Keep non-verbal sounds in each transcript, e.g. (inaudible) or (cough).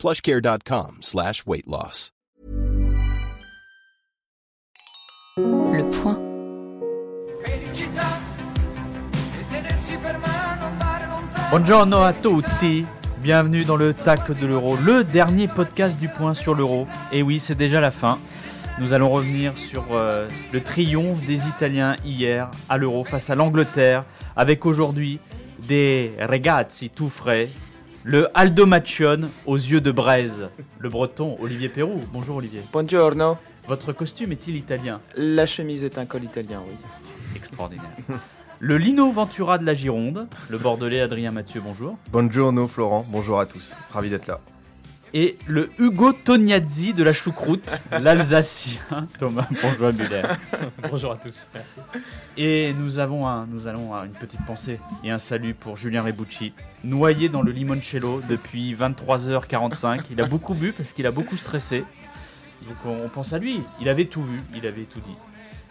plushcare.com slash weight loss. Le point. Buongiorno a tutti. Bienvenue dans le tacle de l'euro, le dernier podcast du point sur l'euro. Et oui, c'est déjà la fin. Nous allons revenir sur euh, le triomphe des Italiens hier à l'euro face à l'Angleterre, avec aujourd'hui des ragazzi tout frais, le Aldo Macion aux yeux de braise, le breton Olivier Perrou. Bonjour Olivier. Buongiorno. Votre costume est-il italien? La chemise est un col italien, oui. Extraordinaire. Le Lino Ventura de la Gironde, le Bordelais Adrien Mathieu, bonjour. Bonjour Florent, bonjour à tous, ravi d'être là. Et le Hugo Tognazzi de la choucroute, (laughs) l'Alsacien Thomas Bonjour Muller. (laughs) bonjour à tous, merci. Et nous, avons un, nous allons à une petite pensée et un salut pour Julien Rebucci, noyé dans le limoncello depuis 23h45. Il a beaucoup bu parce qu'il a beaucoup stressé. Donc on, on pense à lui, il avait tout vu, il avait tout dit.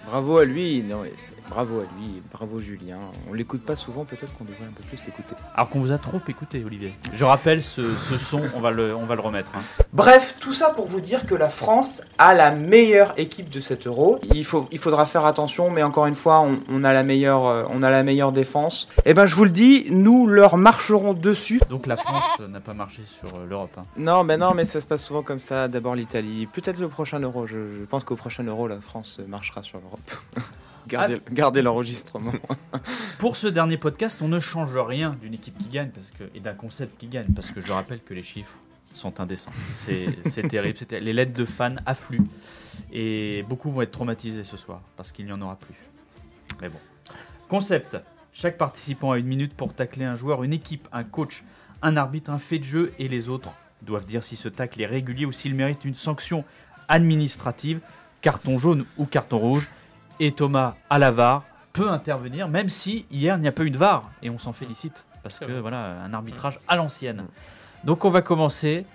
Bravo à lui, non, bravo à lui, bravo Julien. On l'écoute pas souvent, peut-être qu'on devrait un peu plus l'écouter. Alors qu'on vous a trop écouté, Olivier. Je rappelle ce, ce son, on va le, on va le remettre. hein. Bref, tout ça pour vous dire que la France a la meilleure équipe de cet euro. Il, faut, il faudra faire attention, mais encore une fois, on, on a, la meilleure, euh, on a la meilleure défense. Et ben je vous le dis, nous leur marcherons dessus. Donc la France n'a pas marché sur euh, l'Europe. hein. Non, mais non, mais ça se passe souvent comme ça. D'abord l'Italie, peut-être le prochain euro. Je, je pense qu'au prochain euro, la France marchera sur l'Europe. (laughs) gardez gardez l'enregistrement. (laughs) Pour ce dernier podcast, on ne change rien d'une équipe qui gagne parce que, et d'un concept qui gagne, parce que je rappelle que les chiffres sont indécents. (laughs) C'est terrible. c'est ter- Les lettres de fans affluent et beaucoup vont être traumatisés ce soir parce qu'il n'y en aura plus. Mais bon. Concept. Chaque participant a une minute pour tacler un joueur, une équipe, un coach, un arbitre, un fait de jeu et les autres doivent dire si ce tacle est régulier ou s'il mérite une sanction administrative, carton jaune ou carton rouge. Et Thomas à la VAR peut intervenir, même si hier il n'y a pas eu de VAR. Et on s'en félicite parce que voilà un arbitrage à l'ancienne. Donc on va commencer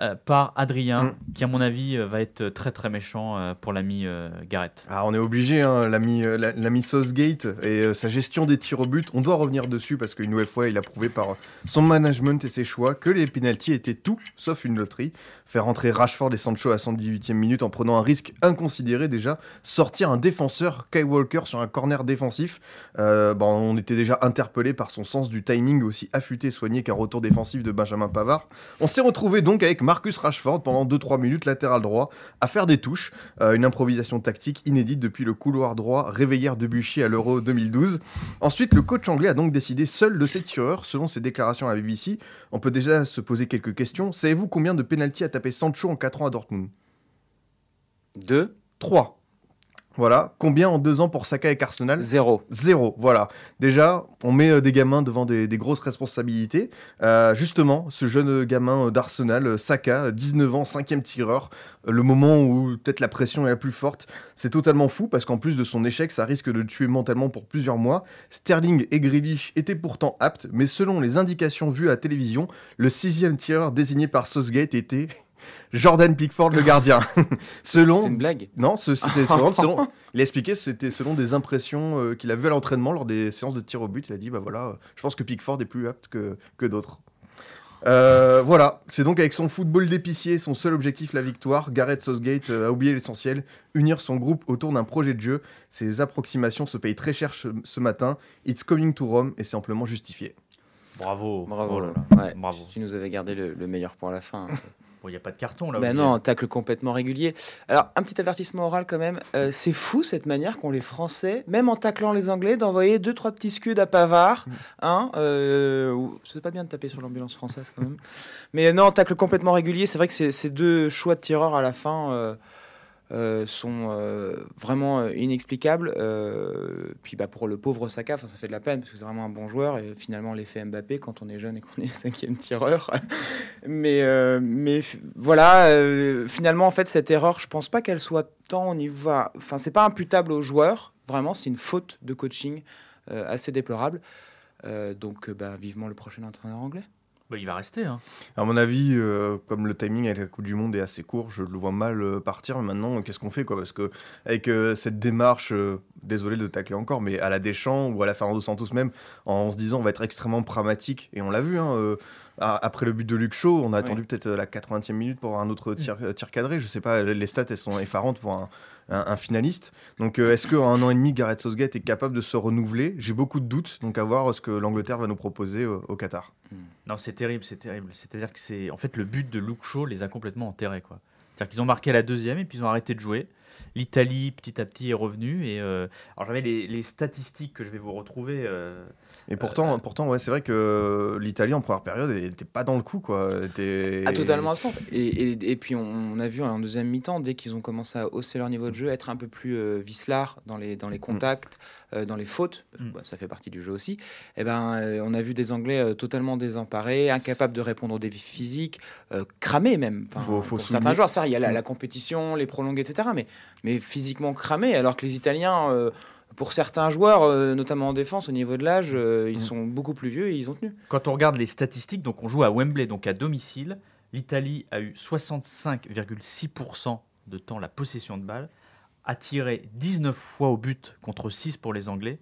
euh, par Adrien, Mm. qui à mon avis euh, va être très très méchant euh, pour l'ami euh, Gareth. Ah, on est obligé, hein, l'ami la- l'ami Southgate et sa gestion des tirs au but. On doit revenir dessus parce qu'une nouvelle fois, il a prouvé par son management et ses choix que les pénalties étaient tout sauf une loterie. Faire entrer Rashford et Sancho à 118e minute en prenant un risque inconsidéré déjà, sortir un défenseur Kyle Walker sur un corner défensif. Bon, on était déjà interpellé par son sens du timing aussi affûté et soigné qu'un retour défensif de Benjamin Pavard. On s'est retrouvé donc avec Marcus Rashford pendant 2-3 minutes latéral droit à faire des touches. Euh, une improvisation tactique inédite depuis le couloir droit réveillère de Buchy à l'Euro 2012. Ensuite, le coach anglais a donc décidé seul de ses tireurs, selon ses déclarations à la BBC. On peut déjà se poser quelques questions. Savez-vous combien de pénalty a tapé Sancho en 4 ans à Dortmund? Deux, 3. Voilà. Combien en 2 ans pour Saka et Arsenal? Zéro. Zéro, voilà. Déjà, on met euh, des gamins devant des, des grosses responsabilités. Euh, justement, ce jeune gamin euh, d'Arsenal, euh, Saka, euh, 19 ans, cinquième tireur, le moment où peut-être la pression est la plus forte, c'est totalement fou parce qu'en plus de son échec, ça risque de le tuer mentalement pour plusieurs mois. Sterling et Grealish étaient pourtant aptes, mais selon les indications vues à la télévision, le sixième tireur désigné par Southgate était Jordan Pickford, le gardien. (laughs) selon C'est une blague. non, ce- c'était selon, (laughs) il a expliqué que c'était selon des impressions euh, qu'il a vues à l'entraînement lors des séances de tir au but. Il a dit bah voilà, euh, je pense que Pickford est plus apte que, que d'autres. Euh, voilà, c'est donc avec son football d'épicier, son seul objectif la victoire. Gareth Southgate euh, a oublié l'essentiel, unir son groupe autour d'un projet de jeu. Ces approximations se payent très cher ce, ce matin. It's coming to Rome et c'est amplement justifié. Bravo. Bravo. Oh là là. Ouais, Bravo. Tu nous avais gardé le, le meilleur pour la fin. Bon, (laughs) il n'y a pas de carton là. Ben non, tacle complètement régulier. Alors, un petit avertissement oral quand même. Euh, c'est fou cette manière qu'ont les Français, même en taclant les Anglais, d'envoyer deux trois petits scuds à Pavard. Hein, euh, c'est pas bien de taper sur l'ambulance française quand même. Mais non, tacle complètement régulier. C'est vrai que c'est- ces deux choix de tireurs à la fin. euh, euh, sont euh, vraiment euh, inexplicables. Puis bah, pour le pauvre Saka, ça fait de la peine parce que c'est vraiment un bon joueur et finalement l'effet Mbappé quand on est jeune et qu'on est (laughs) cinquième tireur. mais mais voilà, finalement en fait cette erreur, je pense pas qu'elle soit tant au niveau, enfin c'est pas imputable aux joueurs, vraiment c'est une faute de coaching assez déplorable. Donc bah, vivement le prochain entraîneur anglais. Bah, il va rester. Hein. À mon avis, euh, comme le timing avec la Coupe du Monde est assez court, je le vois mal euh, partir. Mais maintenant, qu'est-ce qu'on fait quoi? Parce que avec euh, cette démarche, désolé de tacler encore, mais à la Deschamps ou à la Fernando Santos même, en se disant on va être extrêmement pragmatique, et on l'a vu. Hein, après le but de Luc Shaw, on a attendu peut-être la 80e minute pour un autre tir, euh, tir cadré. Je sais pas, les stats elles sont effarantes pour un, un- finaliste. Donc euh, est-ce qu'en un an et demi, Gareth Southgate est capable de se renouveler? J'ai beaucoup de doutes. Donc à voir ce que l'Angleterre va nous proposer euh, au Qatar. Non, c'est terrible, c'est terrible. C'est-à-dire que c'est. En fait, le but de Luke Shaw les a complètement enterrés. quoi. C'est-à-dire qu'ils ont marqué la deuxième et puis ils ont arrêté de jouer. L'Italie, petit à petit, est revenue. Et, euh, Alors, j'avais les, les statistiques que je vais vous retrouver. euh, Et pourtant, pourtant ouais, c'est vrai que l'Italie en première période, elle était pas dans le coup, quoi. Était- Ah, totalement absente. Et, et, et puis on, on a vu en deuxième mi-temps, dès qu'ils ont commencé à hausser leur niveau de jeu, être un peu plus euh, vicelard dans les, dans les contacts, euh, dans les fautes, parce que, Mm. bah, ça fait partie du jeu aussi, et ben, euh, on a vu des Anglais euh, totalement désemparés, incapables de répondre aux défis physiques, euh, cramés même. Enfin, Faut- faut pour certains joueurs, ça, il y a la, Mm. la compétition, les prolongés, etc. Mais, mais physiquement cramés, alors que les Italiens... euh, pour certains joueurs, euh, notamment en défense, au niveau de l'âge, euh, ils Mm. sont beaucoup plus vieux et ils ont tenu. Quand on regarde les statistiques, donc on joue à Wembley, donc à domicile. L'Italie a eu 65,6% de temps la possession de balle, a tiré 19 fois au but contre 6 pour les Anglais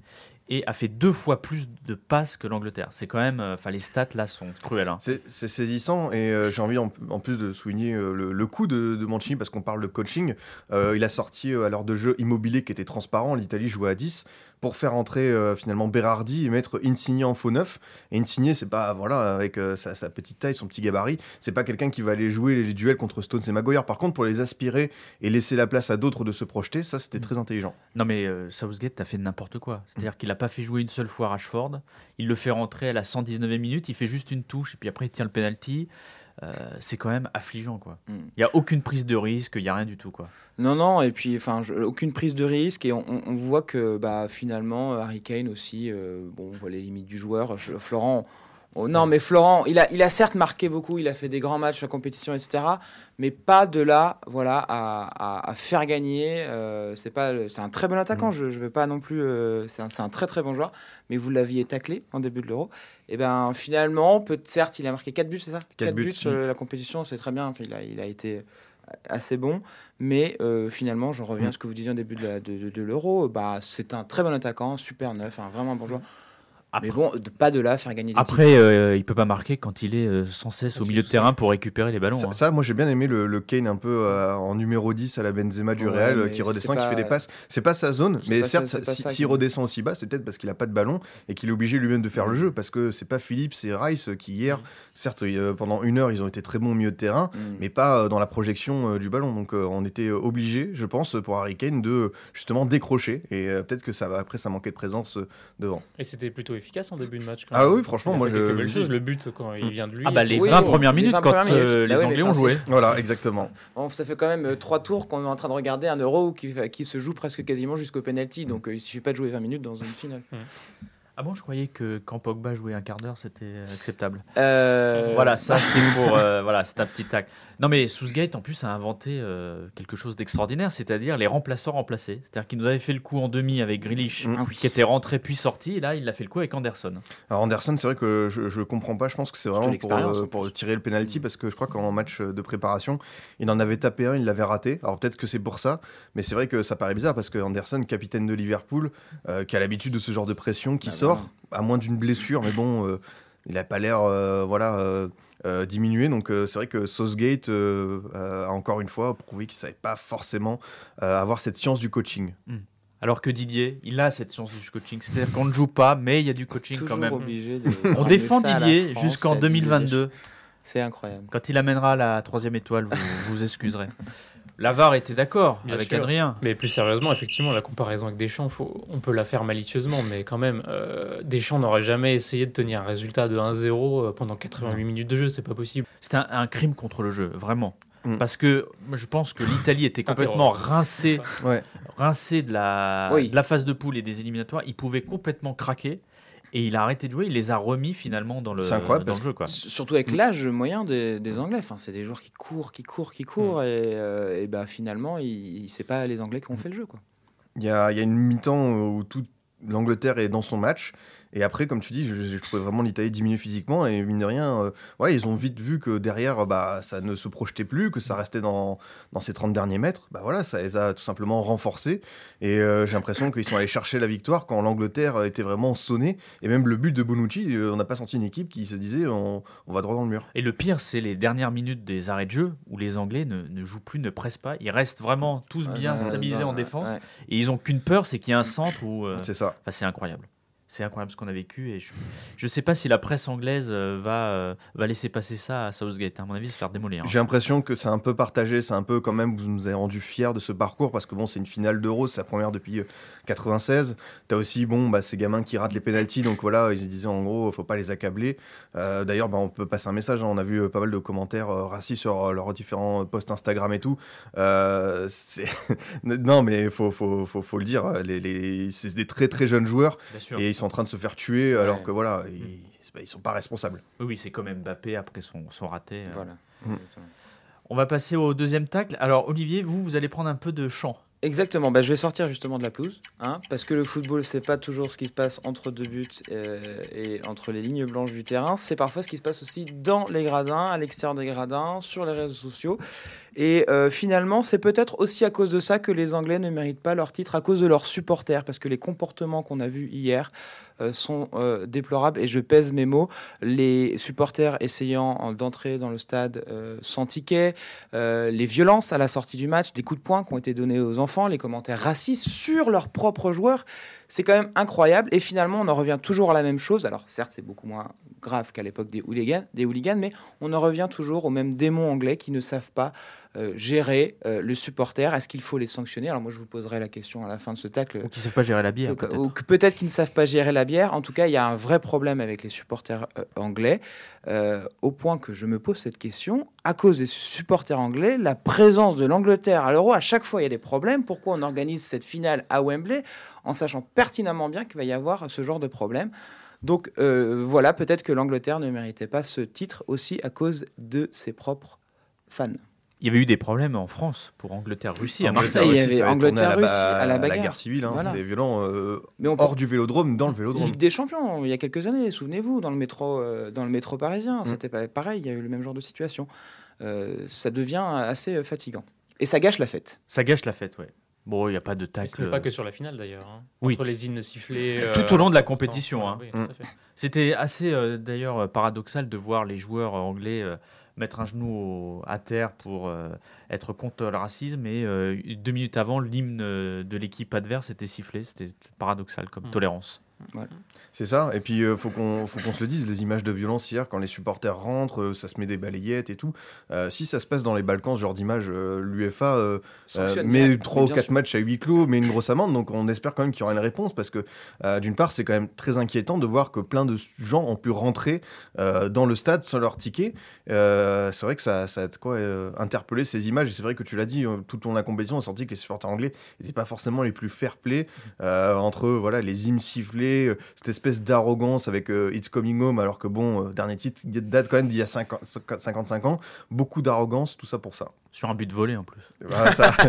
et a fait deux fois plus de passes que l'Angleterre. C'est quand même, euh, enfin les stats là sont cruelles. hein. C'est saisissant et euh, j'ai envie en, en plus de souligner euh, le, le coup de, de Mancini parce qu'on parle de coaching. Euh, il a sorti à l'heure de jeu immobilier qui était transparent. L'Italie jouait à 10 pour faire entrer finalement Berardi et mettre Insigne en faux neuf. Et Insigne, c'est pas voilà avec sa, sa petite taille, son petit gabarit, c'est pas quelqu'un qui va aller jouer les, les duels contre Stones et Maguire. Par contre, pour les aspirer et laisser la place à d'autres de se projeter, ça c'était très intelligent. Non mais Southgate a fait n'importe quoi. C'est-à-dire qu'il n'a pas fait jouer une seule fois Rashford. Il le fait rentrer à la 119e minute, il fait juste une touche et puis après il tient le penalty. Euh, c'est quand même affligeant quoi. Mm. Il y a aucune prise de risque, il y a rien du tout quoi. Non, non, et puis enfin, aucune prise de risque, et on, on- on voit que bah, finalement, Harry Kane aussi, euh, bon, on voit les limites du joueur. Je- Florent, oh, non, mais Florent, il a, il a certes marqué beaucoup, il a fait des grands matchs en compétition, etc., mais pas de là, voilà, à, à- à faire gagner. euh, c'est pas, c'est un très bon attaquant, je, je veux pas non plus, euh, c'est un, c'est un très très bon joueur, mais vous l'aviez taclé en début de l'Euro. Et ben finalement, peut certes, il a marqué 4 buts, c'est ça? Quatre buts, sur la compétition, c'est très bien. Enfin, il, a, il a été assez bon, mais euh, finalement, je reviens à ce que vous disiez au début de, la- de, de- de l'Euro. Bah, c'est un très bon attaquant, super neuf, un vraiment bon joueur. Après, Mais bon, de, pas de là faire gagner des après euh, il peut pas marquer quand il est euh, sans cesse au milieu de terrain pour récupérer les ballons. Ça, hein. ça, moi j'ai bien aimé le, le Kane un peu euh, en numéro 10 à la Benzema du Ouais, Real euh, qui redescend, qui fait des passes. C'est pas sa zone, mais pas certes, si- s'il qui- redescend aussi bas, c'est peut-être parce qu'il a pas de ballon et qu'il est obligé lui-même de faire le jeu parce que c'est pas Philippe, c'est Rice qui hier, certes, euh, pendant une heure, ils ont été très bons au milieu de terrain, Mm. mais pas euh, dans la projection euh, du ballon. Donc euh, on était obligé, je pense, pour Harry Kane de justement décrocher et euh, peut-être que ça va après ça manquait de présence euh, devant. Et c'était plutôt efficace en début de match. quand Ah même. oui, franchement, moi fait je. choses. dis- Le but quand il vient de lui. Ah bah les Oui, 20 oui, premières les minutes 20 quand premières minutes. euh, Bah les oui, Anglais mais ont joué. Voilà, exactement. Bon, ça fait quand même euh, trois tours qu'on est en train de regarder un Euro qui, qui se joue presque quasiment jusqu'au penalty. Donc euh, il suffit pas de jouer 20 minutes dans une finale. Ah bon, je croyais que quand Pogba jouait un quart d'heure, c'était acceptable. Euh, Voilà, ça (laughs) c'est pour euh, voilà, c'est un petit tac. Non mais Southgate en plus a inventé euh, quelque chose d'extraordinaire, c'est-à-dire les remplaçants remplacés. C'est-à-dire qu'il nous avait fait le coup en demi avec Grealish, Mm. Ah oui. qui était rentré puis sorti, et là il a fait le coup avec Anderson. Alors Anderson, c'est vrai que je, je comprends pas. Je pense que c'est vraiment pour, euh, pour tirer le penalty parce que je crois qu'en match de préparation, il en avait tapé un, il l'avait raté. Alors peut-être que c'est pour ça, mais c'est vrai que ça paraît bizarre parce que Anderson, capitaine de Liverpool, euh, qui a l'habitude de ce genre de pression, qui Bah, sort à moins d'une blessure, mais bon, euh, il a pas l'air, euh, voilà. euh, euh, diminué donc euh, c'est vrai que Southgate euh, euh, a encore une fois prouvé qu'il savait pas forcément euh, avoir cette science du coaching Alors que Didier, il a cette science du coaching, c'est-à-dire qu'on ne joue pas, mais il y a du coaching toujours quand même. obligé de On défend Didier jusqu'en à Didier 2022. Deschamps. C'est incroyable. Quand il amènera la troisième étoile, vous vous excuserez. L'avare était d'accord avec sûr. Adrien. Mais plus sérieusement, effectivement, la comparaison avec Deschamps, faut, on peut la faire malicieusement, mais quand même, euh, Deschamps n'aurait jamais essayé de tenir un résultat de 1-0 euh, pendant 88 minutes de jeu, c'est pas possible. C'était un, un crime contre le jeu, vraiment. Mm. Parce que je pense que l'Italie était complètement rincée, Ouais. rincée de la, Oui. de la phase de poule et des éliminatoires. Il pouvait complètement craquer. Et il a arrêté de jouer, il les a remis finalement dans le, C'est incroyable dans le jeu. Quoi. Surtout avec l'âge moyen des, des Anglais. Enfin, c'est des joueurs qui courent, qui courent, qui courent. Et, euh, et bah, finalement, il, il- c'est pas les Anglais qui ont fait le jeu. Quoi. Il y a, il y a une mi-temps où toute l'Angleterre est dans son match. Et après, comme tu dis, je- j'ai trouvé vraiment l'Italie diminuer physiquement. Et mine de rien, euh, voilà, ils ont vite vu que derrière, bah, ça ne se projetait plus, que ça restait dans, dans ces 30 derniers mètres. Bah, voilà, ça les a tout simplement renforcés. Et euh, j'ai l'impression qu'ils sont allés chercher la victoire quand l'Angleterre était vraiment sonnée. Et même le but de Bonucci, euh, on n'a pas senti une équipe qui se disait on, on va droit dans le mur. Et le pire, c'est les dernières minutes des arrêts de jeu où les Anglais ne, ne jouent plus, ne pressent pas. Ils restent vraiment tous bien stabilisés en défense. ouais. Et ils ont qu'une peur, c'est qu'il y ait un centre où. euh, C'est ça. Enfin, c'est incroyable. C'est incroyable ce qu'on a vécu et je ne sais pas si la presse anglaise euh, va, euh, va laisser passer ça à Southgate. À mon avis, se faire démolir. hein. J'ai l'impression que c'est un peu partagé, c'est un peu quand même, vous nous avez rendu fiers de ce parcours parce que bon, c'est une finale d'Euro, c'est la première depuis euh, 96. T'as aussi, bon, bah, ces gamins qui ratent les pénalties, donc voilà, ils disaient en gros, faut pas les accabler. Euh, D'ailleurs, bah, on peut passer un message, hein, on a vu pas mal de commentaires euh, racistes sur leurs différents posts Instagram et tout. Euh, (laughs) non, mais faut, faut, faut, faut le dire, les, les... c'est des très très jeunes joueurs et ils sont en train de se faire tuer alors Ouais. que voilà, ils, pas- ils sont pas responsables. Oui, oui, c'est comme Mbappé après son, son raté. euh. Voilà. Mm. On va passer au deuxième tacle. Alors, Olivier, vous, vous allez prendre un peu de chant. Exactement, bah, je vais sortir justement de la pelouse, hein, parce que le football, c'est pas toujours ce qui se passe entre deux buts euh, et entre les lignes blanches du terrain, c'est parfois ce qui se passe aussi dans les gradins, à l'extérieur des gradins, sur les réseaux sociaux. Et euh, finalement, c'est peut-être aussi à cause de ça que les Anglais ne méritent pas leur titre, à cause de leurs supporters, parce que les comportements qu'on a vus hier sont euh, déplorables, et je pèse mes mots. Les supporters essayant euh, d'entrer dans le stade euh, sans ticket, euh, les violences à la sortie du match, des coups de poing qui ont été donnés aux enfants, les commentaires racistes sur leurs propres joueurs, c'est quand même incroyable. Et finalement, on en revient toujours à la même chose. Alors certes, c'est beaucoup moins grave qu'à l'époque des hooligans, des hooligans, mais on en revient toujours aux mêmes démons anglais qui ne savent pas euh, gérer euh, le supporter. Est-ce qu'il faut les sanctionner? Alors moi, je vous poserai la question à la fin de ce tacle. Ou qui ne savent pas gérer la bière, peut-être. ou que peut-être qu'ils ne savent pas gérer la bière. En tout cas, il y a un vrai problème avec les supporters euh, anglais, au point que je me pose cette question. À cause des supporters anglais, la présence de l'Angleterre à l'Euro, à chaque fois, il y a des problèmes. Pourquoi on organise cette finale à Wembley? En sachant pertinemment bien qu'il va y avoir ce genre de problème donc euh, voilà, peut-être que l'Angleterre ne méritait pas ce titre aussi à cause de ses propres fans. Il y avait eu des problèmes en France pour Angleterre-Russie à Marseille. il y avait Angleterre-Russie, à la bagarre. guerre civile, hein, Voilà. c'était violent euh, Mais on peut- hors du vélodrome, dans le vélodrome. Ligue des Champions, il y a quelques années, souvenez-vous, dans le métro, euh, dans le métro parisien, c'était pas- pareil, il y a eu le même genre de situation. Euh, ça devient assez fatigant. Et ça gâche la fête. Ça gâche la fête, ouais. Bon, il n'y a pas de Mais Ce tacle. n'est pas que sur la finale d'ailleurs. hein. Oui. Entre les hymnes sifflés. Tout euh, au long de la compétition, hein. Oui, Mm. C'était assez euh, d'ailleurs paradoxal de voir les joueurs euh, anglais euh, mettre un genou au- à terre pour être contre le racisme et deux minutes avant l'hymne de l'équipe adverse était sifflé. C'était paradoxal comme Mm. tolérance. C'est ça. Et puis, euh, faut qu'on faut qu'on se le dise, les images de violence hier, quand les supporters rentrent, euh, ça se met des balayettes et tout. Euh, si ça se passe dans les Balkans, ce genre d'image, euh, l'UEFA euh, euh, Sanctionne met direct, 3 ou bien 4 sûr. matchs à huis clos, met une grosse amende. Donc, on espère quand même qu'il y aura une réponse parce que, euh, d'une part, c'est quand même très inquiétant de voir que plein de gens ont pu rentrer euh, dans le stade sans leur ticket. Euh, c'est vrai que ça, ça a de quoi euh, interpeller ces images. Et c'est vrai que tu l'as dit, euh, tout au long de la compétition, on a senti que les supporters anglais n'étaient pas forcément les plus fair-play euh, entre voilà, les hymnes sifflés, euh, cette espèce d'arrogance avec euh, It's Coming Home, alors que bon, euh, dernier titre date quand même d'il y a 50 55 ans. Beaucoup d'arrogance, tout ça pour ça. Sur un but de volée en plus. Voilà, ça. (laughs)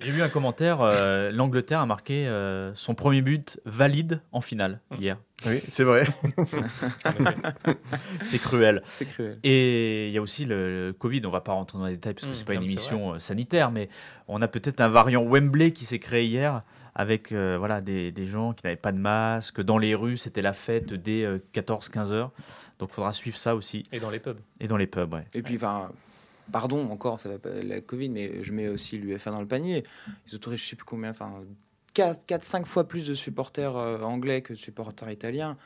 J'ai vu un commentaire, euh, l'Angleterre a marqué euh, son premier but valide en finale hier. oui, c'est vrai. (laughs) C'est cruel. C'est cruel. Et il y a aussi le, le Covid, on va pas rentrer dans les détails parce que Mmh, c'est pas une émission sanitaire, mais on a peut-être un variant Wembley qui s'est créé hier avec euh, voilà, des, des gens qui n'avaient pas de masque. Dans les rues, c'était la fête dès 14-15 heures. Donc il faudra suivre ça aussi. Et dans les pubs. Et dans les pubs, ouais. Et puis, enfin, pardon encore, ça va pas, la Covid, mais je mets aussi l'UFA dans le panier. Ils autorisent, je sais plus combien, enfin, 4-5 fois plus de supporters euh, anglais que de supporters italiens.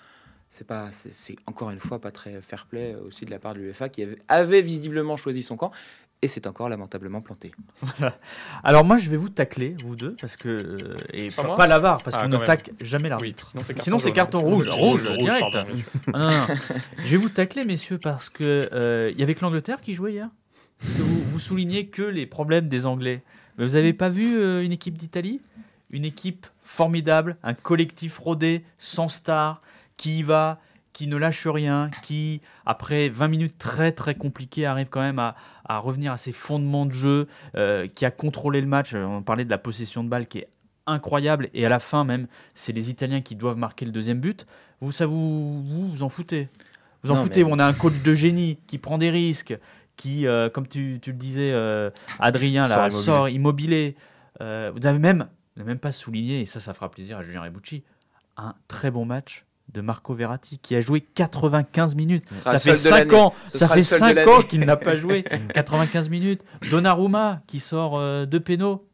C'est pas, c'est encore une fois pas très fair-play euh, aussi de la part de l'UFA qui avait, avait visiblement choisi son camp et c'est encore lamentablement planté. (laughs) Alors moi, je vais vous tacler, vous deux, parce que... euh, et Pas pas, l'avard, parce Ah, qu'on ne tacle jamais Oui, l'arbitre. sinon c'est Sinon, c'est carton carton rouge. Rouge, direct. pardon, bien sûr. Ah, non, non. je vais vous tacler, messieurs, parce que euh, il y avait que l'Angleterre qui jouait hier. Parce que vous, vous soulignez que les problèmes des Anglais. Mais vous n'avez pas vu euh, une équipe d'Italie? Une équipe formidable, un collectif rodé, sans star, qui y va, qui ne lâche rien, qui, après 20 minutes très très compliquées, arrive quand même à, à revenir à ses fondements de jeu, euh, qui a contrôlé le match. Euh, On parlait de la possession de balle qui est incroyable, et à la fin même, c'est les Italiens qui doivent marquer le deuxième but. Vous, ça vous, vous, vous en foutez? Vous en Non, foutez? mais- On a un coach de génie qui prend des risques, qui, euh, comme tu, tu le disais, euh, Adrien, là, sort immobilé. Euh, vous avez même, vous n'avez même pas souligné, et ça, ça fera plaisir à Julien Rebucci, un très bon match de Marco Verratti qui a joué 95 minutes. Ça fait seul de 5 l'année. ans, ça fait le seul de 5 l'année. ans qu'il n'a pas joué (laughs) 95 minutes. Donnarumma qui sort euh, deux pénaux.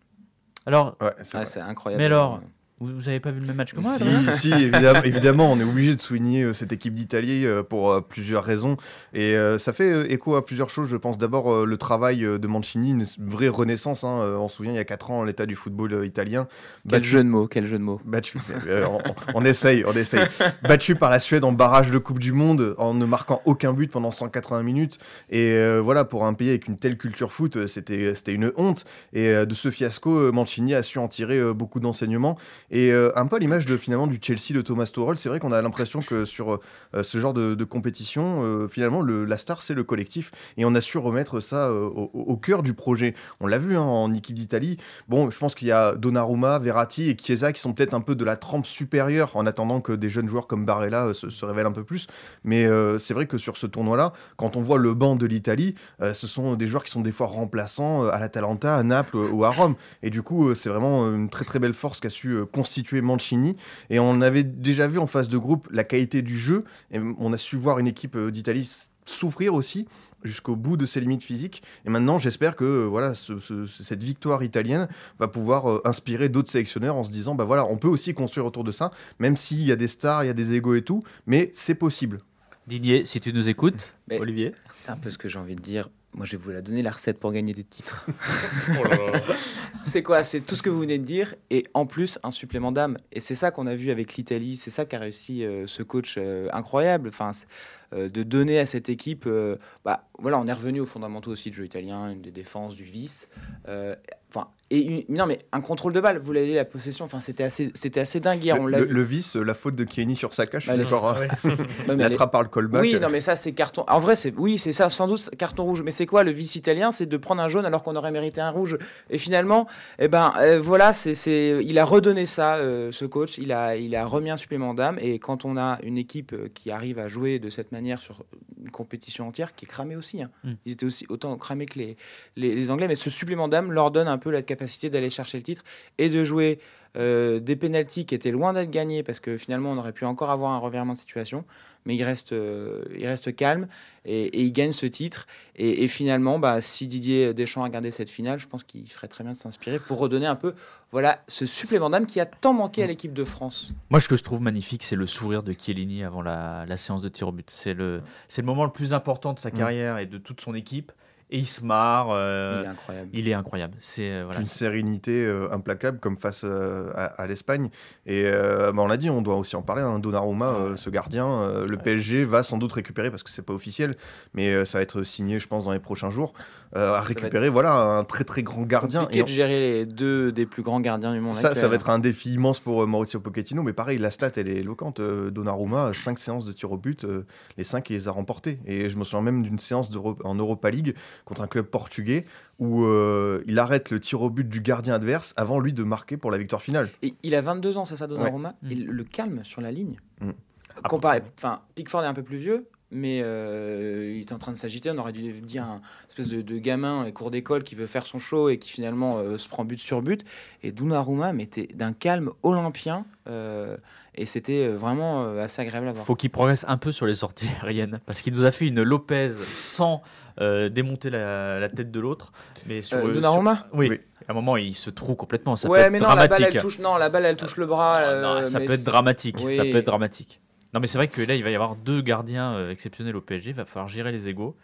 Alors, Ouais, c'est Ah. Mais c'est incroyable. alors, vous, vous avez pas vu le même match que moi, Si, si, évidemment, évidemment, on est obligé de souligner euh, cette équipe d'Italie euh, pour euh, plusieurs raisons. Et euh, ça fait euh, écho à plusieurs choses, je pense. D'abord, euh, le travail euh, de Mancini, une vraie renaissance. hein. Euh, on se souvient, il y a 4 ans, l'état du football euh, italien. Quel Battu- jeu de mots, quel jeu de mots. Battu. Euh, on, on essaye, on essaye. Battu par la Suède en barrage de Coupe du Monde en ne marquant aucun but pendant 180 minutes. Et euh, voilà, pour un pays avec une telle culture foot, c'était c'était une honte. Et euh, de ce fiasco, euh, Mancini a su en tirer euh, beaucoup d'enseignements. Et euh, un peu à l'image de finalement du Chelsea de Thomas Tuchel, c'est vrai qu'on a l'impression que sur euh, ce genre de, compétition, euh, finalement, le, la star c'est le collectif. Et on a su remettre ça au, cœur du projet. On l'a vu hein, en équipe d'Italie. Bon, je pense qu'il y a Donnarumma, Verratti et Chiesa qui sont peut-être un peu de la trempe supérieure en attendant que des jeunes joueurs comme Barella se, se révèlent un peu plus. Mais c'est vrai que sur ce tournoi-là, quand on voit le banc de l'Italie, ce sont des joueurs qui sont des fois remplaçants à l'Atalanta, à Naples ou à Rome. Et du coup, c'est vraiment une très très belle force qu'a su constituer Mancini. Et on avait déjà vu en phase de groupe la qualité du jeu. Et on a su voir une équipe euh, d'Italie souffrir aussi jusqu'au bout de ses limites physiques. Et maintenant, j'espère que euh, voilà, ce- ce- cette victoire italienne va pouvoir euh, inspirer d'autres sélectionneurs en se disant, bah voilà, on peut aussi construire autour de ça, même s'il y a des stars, il y a des égos et tout, mais c'est possible. Didier, si tu nous écoutes, Mais- Olivier. C'est un peu ce que j'ai envie de dire. Moi, je vais vous la donner la recette pour gagner des titres. (laughs) Oh. (laughs) C'est quoi? C'est tout ce que vous venez de dire et en plus un supplément d'âme. Et c'est ça qu'on a vu avec l'Italie. C'est ça qu'a réussi euh, ce coach euh, incroyable. Enfin, euh, de donner à cette équipe. bah, voilà, on est revenu aux fondamentaux aussi du jeu italien, des défenses, du vice. Enfin, et une- non, mais un contrôle de balle. Vous l'avez dit, la possession. Enfin, c'était assez, c'était assez dingue hier. On Le, l'a le- le vice, la faute de Kenny sur je suis Bah, d'accord. hein. Ouais, (laughs) Il mais les- attrape par le callback. Oui, non, mais ça, c'est carton. En vrai, c'est oui, c'est ça, sans doute carton rouge. Mais c'est quoi le vice italien C'est de prendre un jaune alors qu'on aurait mérité un rouge. Et finalement, eh ben, euh, voilà, c'est, c'est, il a redonné ça, euh, ce coach. Il a, il a remis un supplément d'âme. Et quand on a une équipe euh, qui arrive à jouer de cette manière sur une compétition entière, qui est cramée aussi. hein. Mm. Ils étaient aussi autant cramés que les, les, les Anglais. Mais ce supplément d'âme leur donne un peu la capacité d'aller chercher le titre et de jouer. euh, des pénalties qui étaient loin d'être gagnés parce que finalement on aurait pu encore avoir un revirement de situation mais il reste, euh, il reste calme et, et il gagne ce titre. Et, et finalement, bah, si Didier Deschamps a regardé cette finale, je pense qu'il ferait très bien de s'inspirer pour redonner un peu voilà, ce supplément d'âme qui a tant manqué à l'équipe de France. Moi, ce que je trouve magnifique, c'est le sourire de Chiellini avant la, la séance de tir au but. C'est le, c'est le moment le plus important de sa carrière et de toute son équipe. Et il se marre. euh, il est incroyable. il est incroyable. C'est euh, voilà. une sérénité euh, implacable comme face euh, à, à l'Espagne. Et euh, bah, on l'a dit, on doit aussi en parler. Hein, Donnarumma, euh, ce gardien, euh, le PSG va sans doute récupérer parce que c'est pas officiel, mais euh, ça va être signé, je pense, dans les prochains jours. euh, à récupérer, voilà, un très très grand gardien. Et de gérer les deux des plus grands gardiens du monde. ça, actuel, ça va hein. être un défi immense pour euh, Mauricio Pochettino, mais pareil, la stat, elle est éloquente. Euh, Donnarumma, 5 séances de tir au but, euh, les 5, il les a remportées. Et je me souviens même d'une séance en Europa League contre un club portugais où euh, il arrête le tir au but du gardien adverse avant lui de marquer pour la victoire finale. Et il a 22 ans, c'est ça, Donnarumma. Ouais. Il le calme sur la ligne. Mm. Comparé, enfin, Pickford est un peu plus vieux, mais euh, il est en train de s'agiter. On aurait dû dire un espèce de, de gamin et cours d'école qui veut faire son show et qui finalement euh, se prend but sur but. Et Donnarumma mettait d'un calme olympien. euh, et c'était euh, vraiment euh, assez agréable à voir. faut qu'il progresse un peu sur les sorties (laughs) aériennes parce qu'il nous a fait une Lopez sans euh, démonter la, la tête de l'autre. Mais sur, Euh, sur- Donnarumma oui. Oui. À un moment, il se trouve complètement. Ça peut Ouais, être mais non, la balle, dramatique. elle touche, non, la balle, elle touche le bras. Ah, non, ça peut être dramatique. Oui. Ça peut être dramatique. Non, mais c'est vrai que là, il va y avoir deux gardiens euh, exceptionnels au PSG. Il va falloir gérer les égaux.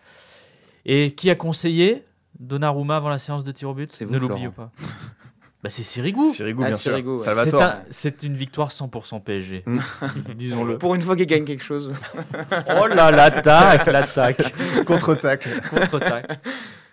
Et qui a conseillé Donnarumma avant la séance de tir au but? C'est vous, Ne l'oubliez Florent. pas. (laughs) bah, c'est Sirigu. Sirigu, Ah, bien Sirigu, ouais. sûr. C'est Salvatore. un- C'est une victoire 100% PSG. (laughs) Mm. Disons-le. Pour une fois qu'il gagne quelque chose. (laughs) Oh là, l'attaque, l'attaque. Contre-attaque. Contre-attaque.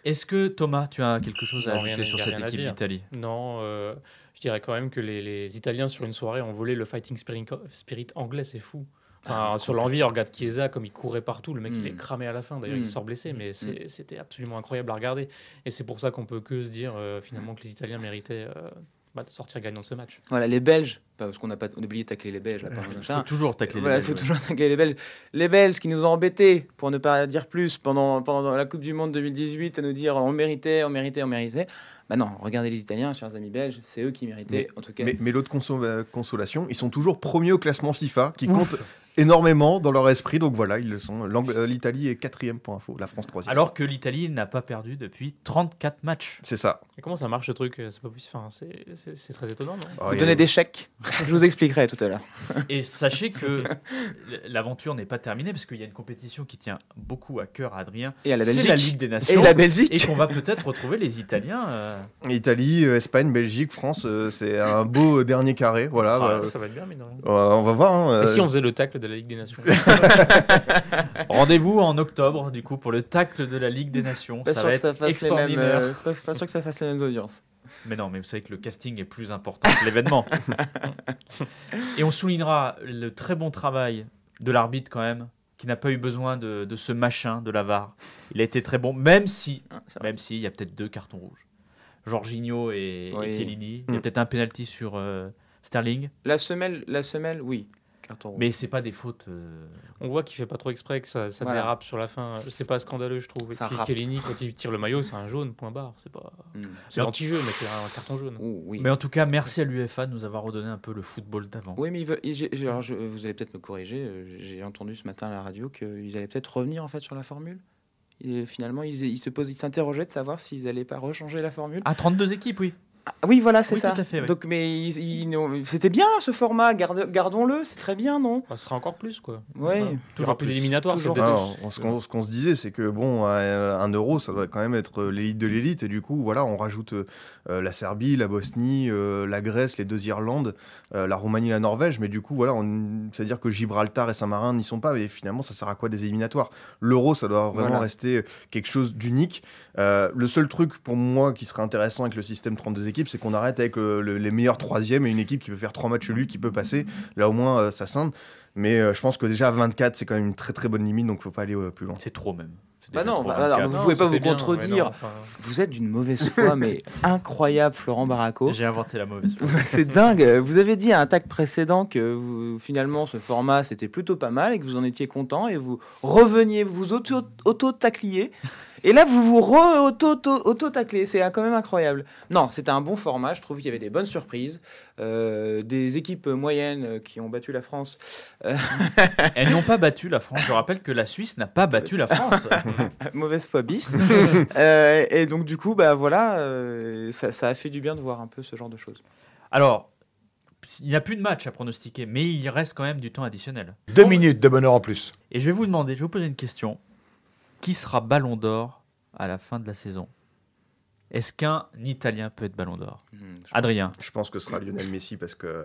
Est-ce que Thomas, tu as quelque chose à Non, ajouter sur cette équipe d'Italie? Non, euh, je dirais quand même que les, les Italiens sur une soirée ont volé le fighting spirit, spirit anglais, c'est fou. Enfin, sur l'envie, on regarde Chiesa comme il courait partout, le mec il Mm. est cramé à la fin, d'ailleurs Mm. il sort blessé, mais c'est- c'était absolument incroyable à regarder. Et c'est pour ça qu'on peut que se dire euh, finalement que les Italiens méritaient euh, bah, de sortir gagnant de ce match. Voilà, les Belges, parce qu'on a pas oublié de tacler les Belges. à part Il machin. faut toujours tacler Voilà, les il faut Belges, toujours tacler les Belges. Les Belges qui nous ont embêtés, pour ne pas dire plus, pendant, pendant la Coupe du Monde 2018, à nous dire on méritait, on méritait, on méritait. Bah non, regardez les Italiens, chers amis belges, c'est eux qui méritaient, en tout cas. Mais, mais l'autre conso- consolation, ils sont toujours premiers au classement FIFA, qui compte énormément dans leur esprit. Donc voilà, ils le sont. Euh, L'Italie est quatrième pour info, la France troisième. Alors que l'Italie n'a pas perdu depuis 34 matchs. c'est ça. Et comment ça marche ce truc euh, C'est pas possible. Enfin, c'est- c'est c'est très étonnant, non? Oh, a- donner des chèques. Je vous expliquerai tout à l'heure. Et sachez que (laughs) l'aventure n'est pas terminée parce qu'il y a une compétition qui tient beaucoup à cœur à Adrien. Et à la C'est Belgique. la Ligue des Et Nations. la Belgique. Et qu'on va peut-être retrouver les Italiens. euh, Italie, Espagne, Belgique, France, euh, c'est un beau dernier carré. Voilà. Ah, bah, Ça va être bien, mais non. euh, on va voir. hein, Et si on faisait le tacle de la Ligue des Nations (laughs) Rendez-vous en octobre, du coup, pour le tacle de la Ligue des Nations. Pas ça va ça être mêmes, extraordinaire. euh, pas, pas sûr que ça fasse les mêmes audiences. Mais non, mais vous savez que le casting est plus important que l'événement. (laughs) Et on soulignera le très bon travail de l'arbitre quand même, qui n'a pas eu besoin de, de ce machin de la VAR. Il a été très bon, même si, Ah, même s'il y a peut-être deux cartons rouges. Jorginho et, et Oui. Chiellini. Il y a Mm. peut-être un penalty sur euh, Sterling, La semelle, la semelle, oui. Carton rouge. mais c'est pas des fautes. euh, On voit qu'il fait pas trop exprès, que ça, ça Voilà. dérape sur la fin. C'est pas scandaleux, je trouve. Et Ça puis rappe. Chiellini, quand il tire le maillot, c'est un jaune, point barre. C'est pas. Hmm. C'est l'anti-jeu, mais c'est un carton jaune. Ouh, oui. Mais en tout cas, merci à l'UEFA de nous avoir redonné un peu le football d'avant. Oui, mais ils veulent- ils- j'ai- j'ai- alors, je- vous allez peut-être me corriger. euh, J'ai entendu ce matin à la radio qu'ils allaient peut-être revenir en fait sur la formule. Et finalement, ils, ils se posent, ils s'interrogeaient de savoir s'ils allaient pas rechanger la formule. Ah, 32 équipes, oui. Ah, oui, voilà, c'est Oui, ça. tout à fait, oui. Donc, mais ils- ils n'ont- c'était bien ce format. Gardons-le, c'est très bien, non? Bah, ce sera encore plus, quoi. Ouais. Enfin, toujours plus on- ce qu'on ce qu'on se disait, c'est que bon, un euro, ça doit quand même être euh, l'élite de l'élite, et du coup, voilà, on rajoute euh, euh, la Serbie, la Bosnie, euh, la Grèce, les deux Irlandes, euh, la Roumanie, la Norvège, mais du coup, voilà, on- c'est-à-dire que Gibraltar et Saint-Marin n'y sont pas, et finalement, ça sert à quoi des éliminatoires? L'euro, ça doit vraiment Voilà. rester quelque chose d'unique. Euh, le seul truc pour moi qui serait intéressant avec le système 32 équipes, c'est qu'on arrête avec le- les meilleurs troisièmes et une équipe qui peut faire trois matchs lui qui peut passer. Là, au moins, euh, ça scinde. Mais euh, je pense que déjà à 24, c'est quand même une très très bonne limite, donc faut pas aller euh, plus loin. C'est trop même. Bah non, bah, 24. alors, vous Non, pouvez pas vous bien, contredire. mais non, enfin, Vous êtes d'une mauvaise foi, mais (laughs) incroyable, Florent Barraco. J'ai inventé la mauvaise foi. (laughs) C'est dingue. Vous avez dit à un tag précédent que vous- finalement ce format c'était plutôt pas mal et que vous en étiez content et vous reveniez, vous auto- auto-tacliez. Et là, vous vous re-auto-taclez. C'est quand même incroyable. Non, c'était un bon format. Je trouve qu'il y avait des bonnes surprises. Euh, des équipes moyennes euh, qui ont battu la France. Elles n'ont pas (laughs) battu la France. Je rappelle que la Suisse n'a pas battu la France. (laughs) Mauvaise foi bis. (laughs) Euh, et donc, du coup, bah voilà, euh, ça, ça a fait du bien de voir un peu ce genre de choses. Alors, il n'y a plus de match à pronostiquer, mais il reste quand même du temps additionnel. Deux minutes de bonheur en plus. Et je vais vous demander, je vais vous poser une question. Qui sera Ballon d'Or à la fin de la saison? Est-ce qu'un Italien peut être Ballon d'Or? Adrien. Je pense que ce sera Lionel Messi parce que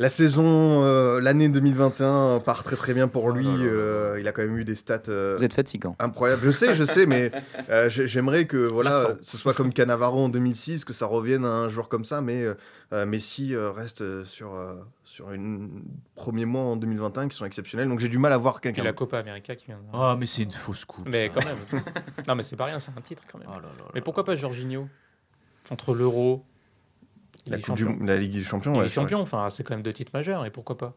la saison, euh, l'année 2021 part très très bien pour lui. Oh là. euh, il a quand même eu des stats euh, Vous êtes fatigant. incroyables. Je sais, je sais, mais (laughs) euh, j'ai- j'aimerais que voilà, ce soit comme Cannavaro en 2006, que ça revienne à un joueur comme ça. Mais euh, euh, Messi euh, reste euh, sur euh, sur une premiers mois en 2021 qui sont exceptionnels. Donc j'ai du mal à voir quelqu'un. la Copa América qui vient. de- Oh, mais c'est une fausse coupe. mais ça. quand même. non, mais c'est pas rien, c'est un titre quand même. Oh là là là. Mais pourquoi pas Jorginho? Entre l'Euro, La, Ligue des Coupe du- Champions. la Ligue des Champions. Ouais. Champions, enfin, c'est quand même deux titres majeurs, et pourquoi pas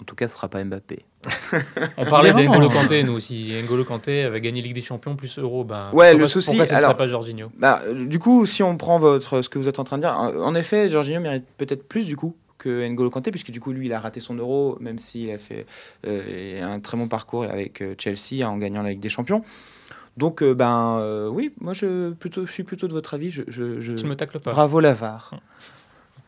En tout cas, ce sera pas Mbappé. (laughs) On parlait d'Engolo Kanté, nous aussi. N'Golo Kanté avait gagné Ligue des Champions plus Euro. Ben, Ouais, le pas- souci, Pourquoi ce ne alors- serait pas Jorginho? Bah, euh, du coup, si on prend votre, ce que vous êtes en train de dire, en effet, Jorginho mérite peut-être plus du coup que N'Golo Kanté, puisque du coup, lui, il a raté son euro, même s'il a fait euh, un très bon parcours avec euh, Chelsea en gagnant la Ligue des Champions. Donc, euh, ben euh, oui, moi, je, plutôt, je suis plutôt de votre avis. Je, je, je- Tu ne me tacles pas. Bravo Lavar.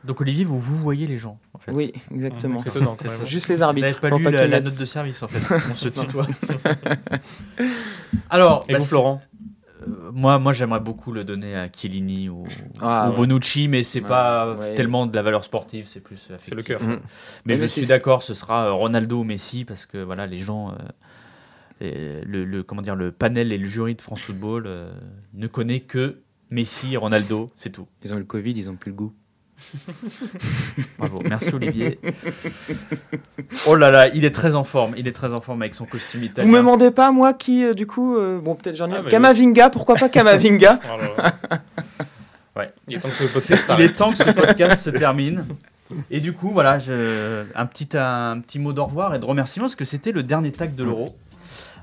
Donc Olivier, vous vous voyez les gens. En fait. Oui, exactement. C'est étonnant, quand même. Juste les Vous arbitres. n'avez pas lu pas la, la note de service en fait. (laughs) On se tutoie. (laughs) Alors, Et bah, vous, Florent euh, moi, moi j'aimerais beaucoup le donner à Chiellini ou, Ah, ou ouais. Bonucci, mais c'est Ouais, pas ouais. tellement de la valeur sportive, c'est plus affectif. C'est le cœur. Mhm. Mais je suis d'accord, ce sera euh, Ronaldo ou Messi parce que voilà, les gens, euh, le, le- comment dire, le panel et le jury de France Football euh, ne connaît que Messi, Ronaldo, c'est tout. Ils ont eu le Covid, ils ont plus le goût. (laughs) Bravo, merci Olivier. Oh là là, il est très en forme, il est très en forme avec son costume italien. Vous me demandez pas, moi, qui, euh, du coup, euh, bon, peut-être j'en ai. Ah, mais Kamavinga, pourquoi pas Kamavinga (laughs) (laughs) Ouais. Il est temps que ce podcast C'est- Il s'arrête. est temps que ce podcast se termine. Et du coup, voilà, je- un, petit, un petit mot d'au revoir et de remerciement parce que c'était le dernier tac de l'Euro.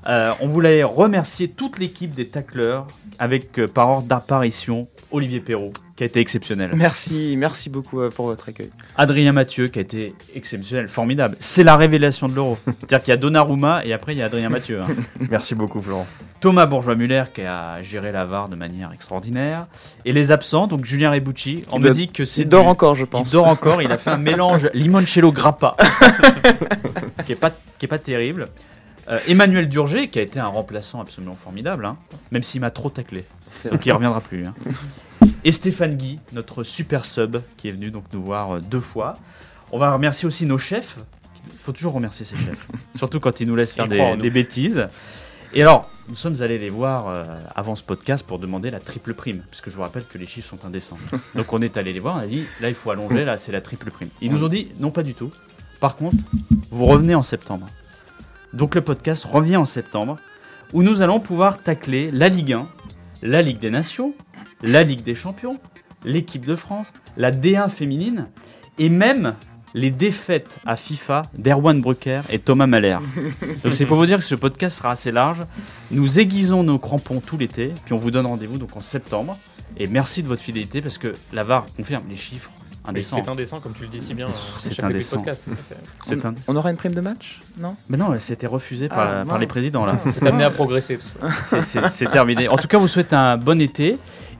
Euh, on voulait remercier toute l'équipe des tacleurs avec euh, par ordre d'apparition Olivier Perrault qui a été exceptionnel. Merci, merci beaucoup euh, pour votre accueil. Adrien Mathieu qui a été exceptionnel, formidable. C'est la révélation de l'Euro. (laughs) C'est-à-dire qu'il y a Donnarumma et après il y a Adrien Mathieu. hein. (laughs) Merci beaucoup, Florent. Thomas Bourgeois-Muller qui a géré la VAR de manière extraordinaire. Et les absents, donc Julien Rebucci, on me doit- dit que c'est Il dort du- encore, je Il pense. dort encore, il a fait un (laughs) mélange limoncello grappa, qui est pas qui est pas terrible. Euh, Emmanuel Durger, qui a été un remplaçant absolument formidable, hein, même s'il m'a trop taclé. Donc il reviendra plus. hein. Et Stéphane Guy, notre super sub, qui est venu donc nous voir euh, deux fois. On va remercier aussi nos chefs. Il faut toujours remercier ses chefs, (laughs) surtout quand ils nous laissent faire des bêtises. Et alors, nous sommes allés les voir euh, avant ce podcast pour demander la triple prime, puisque je vous rappelle que les chiffres sont indécents. Donc on est allé les voir, on a dit là il faut allonger, là c'est la triple prime. Ils nous ont dit non pas du tout. Par contre, vous revenez en septembre. Donc le podcast revient en septembre, où nous allons pouvoir tacler la Ligue 1, la Ligue des Nations, la Ligue des Champions, l'équipe de France, la D1 féminine, et même les défaites à FIFA d'Erwan Brucker et Thomas Mahler. (laughs) Donc c'est pour vous dire que ce podcast sera assez large. Nous aiguisons nos crampons tout l'été, puis on vous donne rendez-vous donc en septembre. Et merci de votre fidélité parce que la VAR confirme les chiffres C'est indécent, comme tu le dis si bien. euh, c'est indécent. un- On aura une prime de match Non? Mais non, c'était refusé par, Ah, par les présidents là. (laughs) C'est amené à progresser tout ça. C'est terminé. En tout cas, vous souhaite un bon été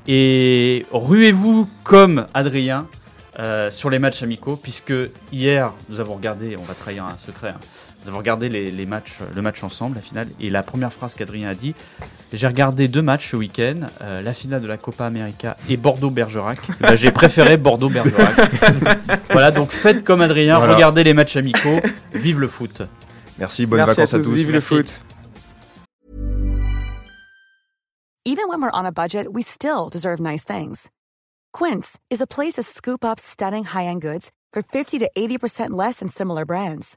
et ruez-vous comme Adrien euh, sur les matchs amicaux, puisque hier nous avons regardé, on va trahir un secret, hein, avons regardé les, les matchs, le match ensemble, la finale, et la première phrase qu'Adrien a dit, j'ai regardé deux matchs ce week-end, euh, la finale de la Copa América et Bordeaux-Bergerac. Bah, j'ai préféré Bordeaux-Bergerac. (laughs) voilà, donc faites comme Adrien, Voilà. regardez les matchs amicaux, vive le foot. Merci, bonnes Merci à vacances à tous, tous. vive le Merci. foot. Even when we're on a budget, we still deserve nice things. Quince is a place to scoop up stunning high-end goods for 50 to 80% less than similar brands.